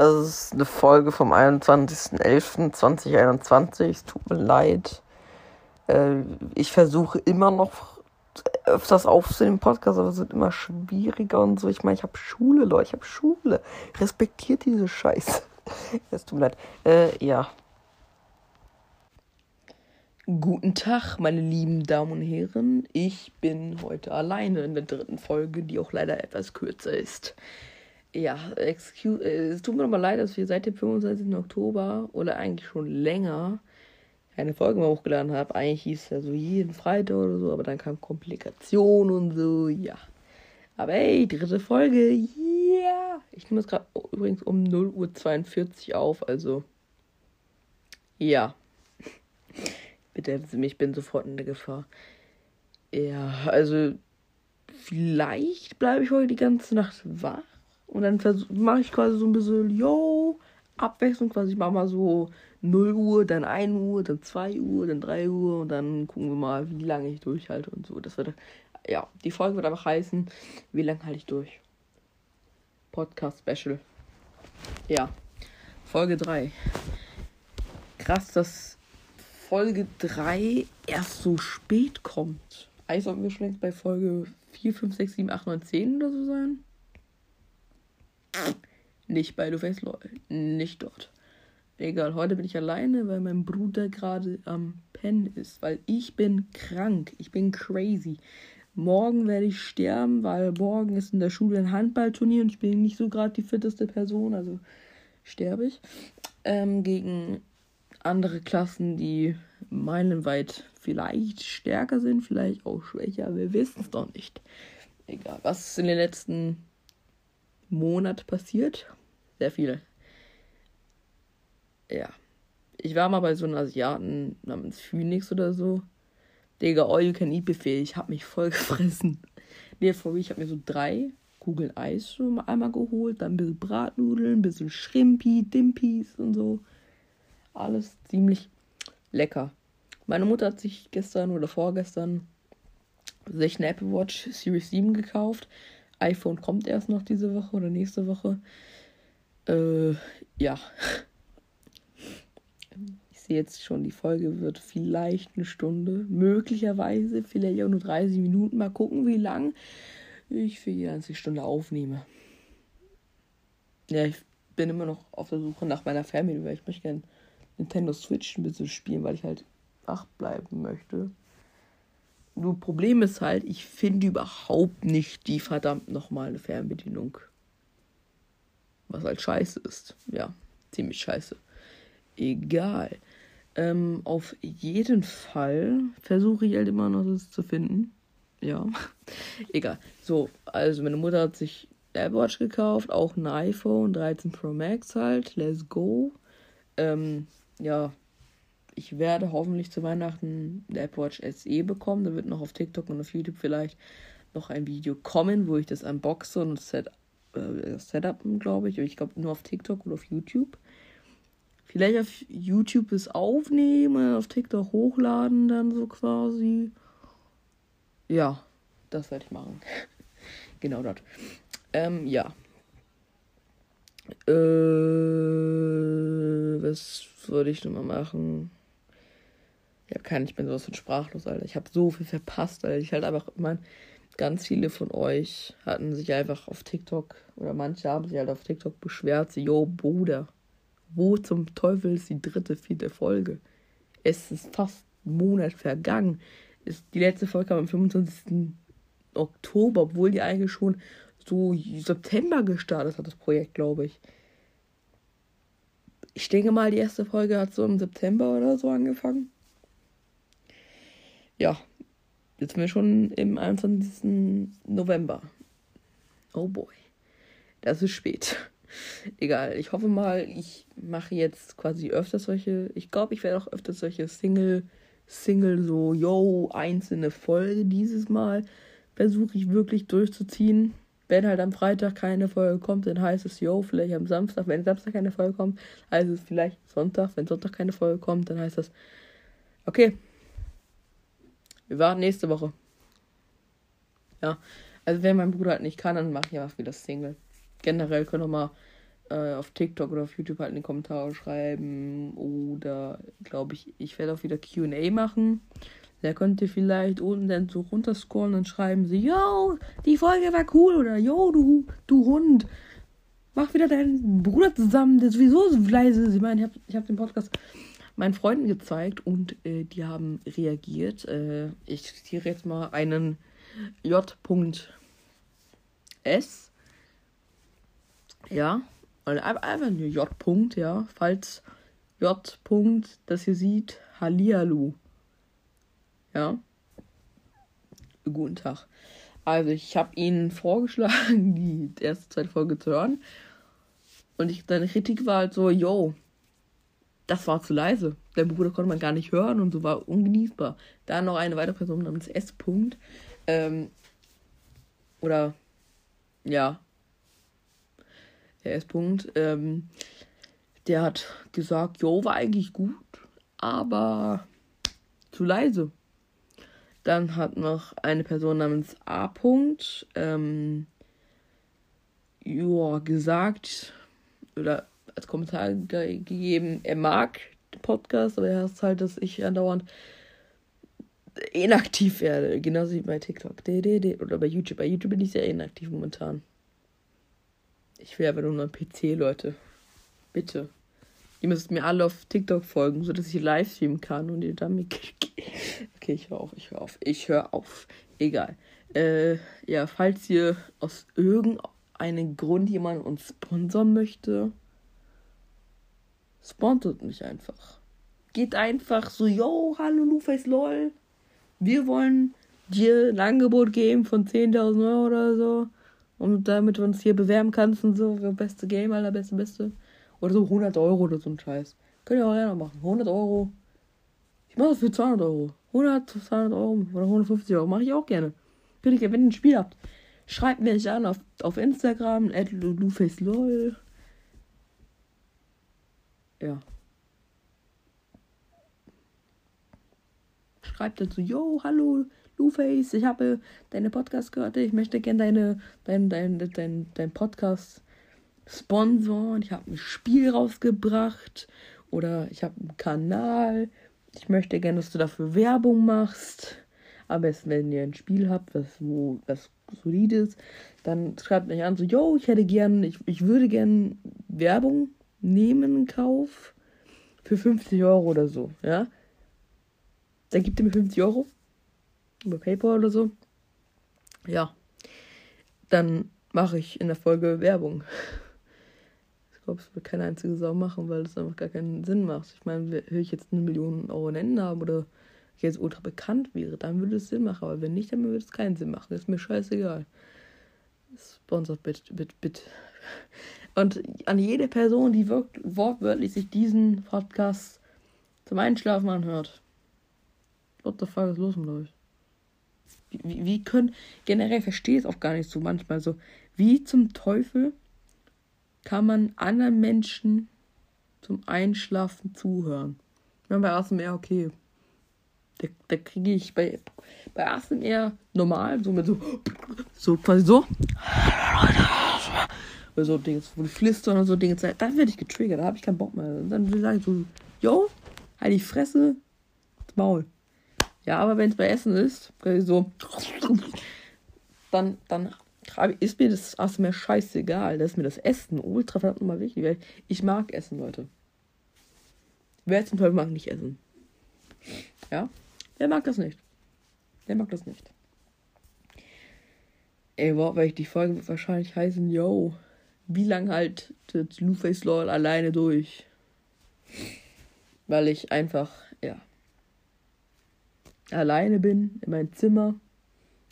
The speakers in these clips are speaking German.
Das ist eine Folge vom 21.11.2021. Es tut mir leid. Äh, ich versuche immer noch öfters aufzunehmen im Podcast, aber es wird immer schwieriger und so. Ich meine, ich habe Schule, Leute, ich habe Schule. Respektiert diese Scheiße. Es tut mir leid. Äh, ja. Guten Tag, meine lieben Damen und Herren. Ich bin heute alleine in der dritten Folge, die auch leider etwas kürzer ist. Ja, excuse, äh, es tut mir nochmal leid, dass wir seit dem 25. Oktober oder eigentlich schon länger keine Folge mehr hochgeladen habe. Eigentlich hieß es ja so jeden Freitag oder so, aber dann kam Komplikationen und so, ja. Aber hey, dritte Folge, yeah! Ich nehme es gerade übrigens um 0.42 Uhr auf, also ja. Bitte helfen Sie mir, ich bin sofort in der Gefahr. Ja, also vielleicht bleibe ich heute die ganze Nacht wach und dann mache ich quasi so ein bisschen, yo, Abwechslung quasi. Ich mache mal so 0 Uhr, dann 1 Uhr, dann 2 Uhr, dann 3 Uhr und dann gucken wir mal, wie lange ich durchhalte und so. Das wird, ja, die Folge wird einfach heißen, wie lange halte ich durch. Podcast Special. Ja, Folge 3. Krass, dass Folge 3 erst so spät kommt. Eigentlich sollten wir schon längst bei Folge 4, 5, 6, 7, 8, 9, 10 oder so sein. Nicht bei LOL. Nicht dort. Egal, heute bin ich alleine, weil mein Bruder gerade am Pen ist. Weil ich bin krank. Ich bin crazy. Morgen werde ich sterben, weil morgen ist in der Schule ein Handballturnier und ich bin nicht so gerade die fitteste Person. Also sterbe ich. Ähm, gegen andere Klassen, die meilenweit vielleicht stärker sind, vielleicht auch schwächer. Wir wissen es doch nicht. Egal, was in den letzten Monat passiert? Sehr viel. Ja. Ich war mal bei so einem Asiaten namens Phoenix oder so. Digga, all you can eat Buffet. Ich hab mich voll gefressen. Nee, vor ich hab mir so drei Kugeln Eis schon mal einmal geholt. Dann ein bisschen Bratnudeln, ein bisschen Shrimpi, Dimpis und so. Alles ziemlich lecker. Meine Mutter hat sich gestern oder vorgestern sich eine Apple Watch Series 7 gekauft. iPhone kommt erst noch diese Woche oder nächste Woche. Äh, ja. Ich sehe jetzt schon, die Folge wird vielleicht eine Stunde. Möglicherweise, vielleicht auch nur 30 Minuten. Mal gucken, wie lang ich für die ganze Stunde aufnehme. Ja, ich bin immer noch auf der Suche nach meiner Family, weil ich möchte gerne Nintendo Switch ein bisschen spielen, weil ich halt wach bleiben möchte. Nur Problem ist halt, ich finde überhaupt nicht die verdammt nochmal eine Fernbedienung. Was halt scheiße ist. Ja, ziemlich scheiße. Egal. Ähm, auf jeden Fall versuche ich halt immer noch das zu finden. Ja, egal. So, also meine Mutter hat sich Apple Watch gekauft, auch ein iPhone 13 Pro Max halt. Let's go. Ähm, ja, ich werde hoffentlich zu Weihnachten eine Apple Watch SE bekommen. Da wird noch auf TikTok und auf YouTube vielleicht noch ein Video kommen, wo ich das unboxe und Set äh, Setupen, glaube ich. Ich glaube nur auf TikTok oder auf YouTube. Vielleicht auf YouTube es aufnehmen, auf TikTok hochladen, dann so quasi. Ja, das werde ich machen. genau dort. Ähm, ja. Äh, was würde ich nochmal machen? Ja, kann ich bin sowas von sprachlos, Alter. Ich habe so viel verpasst, Alter. Ich halt einfach, ich meine, ganz viele von euch hatten sich einfach auf TikTok oder manche haben sich halt auf TikTok beschwert, so, yo, Bruder, wo zum Teufel ist die dritte, vierte Folge? Es ist fast ein Monat vergangen. Ist, die letzte Folge kam am 25. Oktober, obwohl die eigentlich schon so September gestartet hat, das Projekt, glaube ich. Ich denke mal, die erste Folge hat so im September oder so angefangen. Ja, Jetzt sind wir schon im 21. November. Oh boy. Das ist spät. Egal. Ich hoffe mal, ich mache jetzt quasi öfters solche. Ich glaube, ich werde auch öfters solche Single, Single, so, yo, einzelne Folge dieses Mal. Versuche ich wirklich durchzuziehen. Wenn halt am Freitag keine Folge kommt, dann heißt es, yo, vielleicht am Samstag. Wenn Samstag keine Folge kommt, heißt es vielleicht Sonntag. Wenn Sonntag keine Folge kommt, dann heißt das, okay, wir warten nächste Woche. Ja. Also wenn mein Bruder halt nicht kann, dann mache ich einfach wieder Single. Generell können wir mal äh, auf TikTok oder auf YouTube halt in die Kommentare schreiben. Oder, glaube ich, ich werde auch wieder QA machen. Da könnt ihr vielleicht unten dann so runterscrollen und schreiben sie, yo, die Folge war cool oder yo, du, du Hund, mach wieder deinen Bruder zusammen, der sowieso so leise ist. Ich meine, ich habe ich hab den Podcast meinen Freunden gezeigt und äh, die haben reagiert. Äh, ich zitiere jetzt mal einen J.S. Ja, einfach nur J. ja, falls J. das hier sieht, Hallihallo. Ja. Guten Tag. Also, ich habe Ihnen vorgeschlagen, die erste, zweite Folge zu hören. Und ich, deine Kritik war halt so, yo, das war zu leise. Der Bruder konnte man gar nicht hören und so war ungenießbar. Da noch eine weitere Person namens S. -Punkt. Ähm, oder, ja, der S-Punkt, ähm, der hat gesagt, jo, war eigentlich gut, aber zu leise. Dann hat noch eine Person namens A. -Punkt, ähm, ja, gesagt oder als Kommentar ge gegeben, er mag den Podcast, aber er hasst halt, dass ich andauernd inaktiv werde. Genauso wie bei TikTok. Oder bei YouTube. Bei YouTube bin ich sehr inaktiv momentan. Ich will aber nur noch PC, Leute. Bitte. Ihr müsst mir alle auf TikTok folgen, sodass ich live streamen kann und ihr damit. okay, ich höre auf, ich höre auf, ich höre auf. Egal. Äh, ja, falls ihr aus irgendeinem Grund jemanden uns sponsern möchte, sponsert mich einfach. Geht einfach so, yo, hallo Luface LOL. Wir wollen dir ein Angebot geben von 10.000 Euro oder so. Und damit du uns hier bewerben kannst und so, beste Game, aller beste, beste. Oder so 100 Euro oder so ein Scheiß. Könnt ihr auch gerne machen. 100 Euro. Ich mache das für 200 Euro. 100, 200 Euro oder 150 Euro. Mache ich auch gerne. Wenn ihr ein Spiel habt, schreibt mich an auf, auf Instagram, at lol. Ja. Schreibt dazu, yo, hallo, Blueface, ich habe deine Podcast gehört, ich möchte gerne deine, dein, dein, dein, dein Podcast sponsoren. Ich habe ein Spiel rausgebracht oder ich habe einen Kanal. Ich möchte gerne, dass du dafür Werbung machst. Am besten, wenn ihr ein Spiel habt, was, wo, was solid ist, dann schreibt mich an, so, yo, ich hätte gern, ich, ich würde gern Werbung nehmen in Kauf für 50 Euro oder so, ja. Dann gibt ihr mir 50 Euro über PayPal oder so. Ja, dann mache ich in der Folge Werbung. Ich glaube, es wird keine einzige Sau machen, weil das einfach gar keinen Sinn macht. Ich meine, wenn ich jetzt eine Million Euro nennen habe oder ich jetzt ultra bekannt wäre, dann würde es Sinn machen. Aber wenn nicht, dann würde es keinen Sinn machen. Ist mir scheißegal. Sponsert bitte, bitte, bitte. Und an jede Person, die wortwörtlich sich diesen Podcast zum Einschlafen anhört. What the fuck ist los mit euch? Wie, wie können, generell verstehe ich es auch gar nicht so manchmal so, wie zum Teufel kann man anderen Menschen zum Einschlafen zuhören? Meine, bei ASMR okay. Da, da kriege ich bei, bei ASMR normal, so mit so, so quasi so. Oder so Dinge, wo die flüstern und so Dinge, dann werde ich getriggert, da habe ich keinen Bock mehr. Und dann sage ich so, yo, halt die Fresse, das Maul. Ja, aber wenn es bei Essen ist, so, dann, dann ist mir das ASMR scheißegal. Da ist mir das Essen ultra verdammt mal wichtig, ich mag Essen, Leute. Wer zum Teufel mag nicht essen? Ja? Wer mag das nicht? Wer mag das nicht? Ey, wow, weil ich die Folge wird wahrscheinlich heißen, yo, wie lange halt das Blueface LOL alleine durch? Weil ich einfach, ja, alleine bin in meinem Zimmer.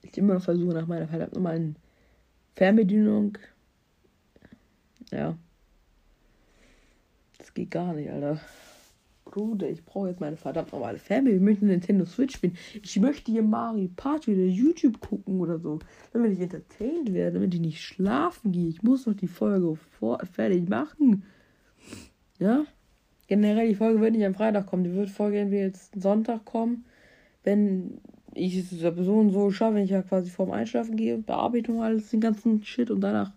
Ich immer noch versuche nach meiner verdammt normalen Fernbedienung. Ja. Das geht gar nicht, Alter. Bruder, ich brauche jetzt meine verdammt normale Fernbedienung. Ich möchte Nintendo Switch spielen. Ich möchte hier Mario Party oder YouTube gucken oder so. Damit ich entertained werde, damit ich nicht schlafen gehe. Ich muss noch die Folge vor fertig machen. Ja? Generell, die Folge wird nicht am Freitag kommen. Die wird Folge entweder jetzt Sonntag kommen wenn ich es so und so schaffe, wenn ich ja quasi vorm Einschlafen gehe, bearbeite mal alles, den ganzen Shit und danach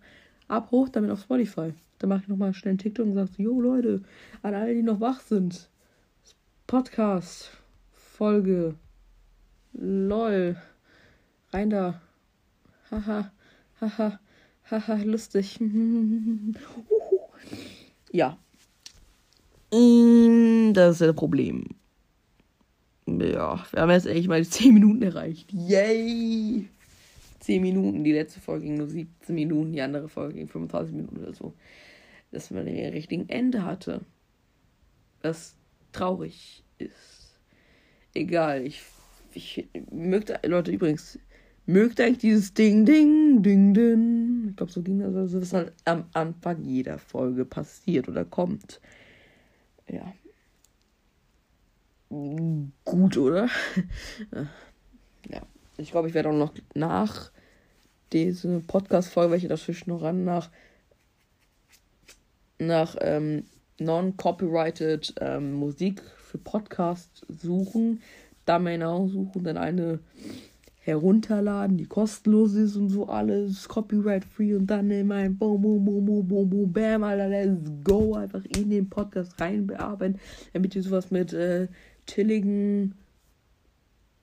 ab hoch damit auf Spotify. Dann mache ich nochmal schnell einen TikTok und sage jo Leute, an alle, die noch wach sind. Podcast, Folge, lol, rein da. Haha, haha, haha, lustig. ja. Mm, das ist das Problem. Ja, wir haben jetzt echt mal die 10 Minuten erreicht. Yay! 10 Minuten. Die letzte Folge ging nur 17 Minuten, die andere Folge ging 25 Minuten oder so. Dass man den richtigen Ende hatte. Was traurig ist. Egal, ich, ich mögte, Leute, übrigens, mögt eigentlich dieses Ding, Ding, Ding, Ding. Ich glaube, so ging das. Also, das halt am Anfang jeder Folge passiert oder kommt. Ja. Gut, oder? ja. Ich glaube, ich werde auch noch nach diese Podcast-Folge, welche dazwischen noch ran, nach, nach ähm, non-copyrighted ähm, Musik für Podcast suchen, Domain suchen, dann eine herunterladen, die kostenlos ist und so alles, copyright-free und dann in mein Boom, Boom, Boom, Boom, Boom, Boom, Bam, Alter, let's go, einfach in den Podcast rein bearbeiten, damit ihr sowas mit äh, chilligen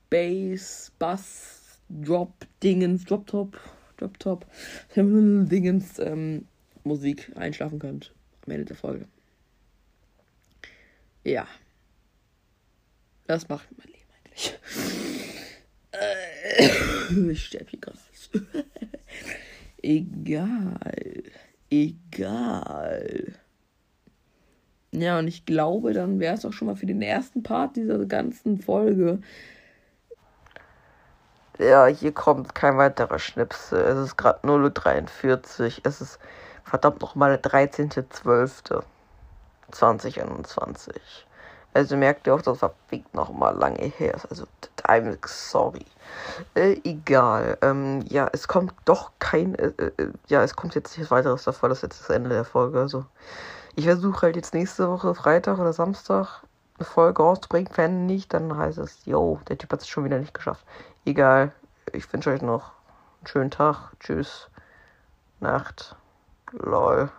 Bass, Bass, Drop, Dingens, Drop Top, Drop Top, Dingens, ähm, Musik einschlafen könnt am Ende der Folge. Ja. Das macht mein Leben eigentlich. Äh, ich sterbe hier gerade. Egal. Egal. Ja, und ich glaube, dann wäre es auch schon mal für den ersten Part dieser ganzen Folge. Ja, hier kommt kein weiterer Schnipsel. Es ist gerade 0.43 Uhr. Es ist verdammt nochmal der 13.12.2021. Also merkt ihr auch, das war noch mal lange her. Also, I'm sorry. Äh, egal. Ähm, ja, es kommt doch kein. Äh, äh, ja, es kommt jetzt nichts weiteres davor. Das ist jetzt das Ende der Folge. Also, ich versuche halt jetzt nächste Woche, Freitag oder Samstag, eine Folge rauszubringen. Wenn nicht, dann heißt es, yo, der Typ hat es schon wieder nicht geschafft. Egal. Ich wünsche euch noch einen schönen Tag. Tschüss. Nacht. Lol.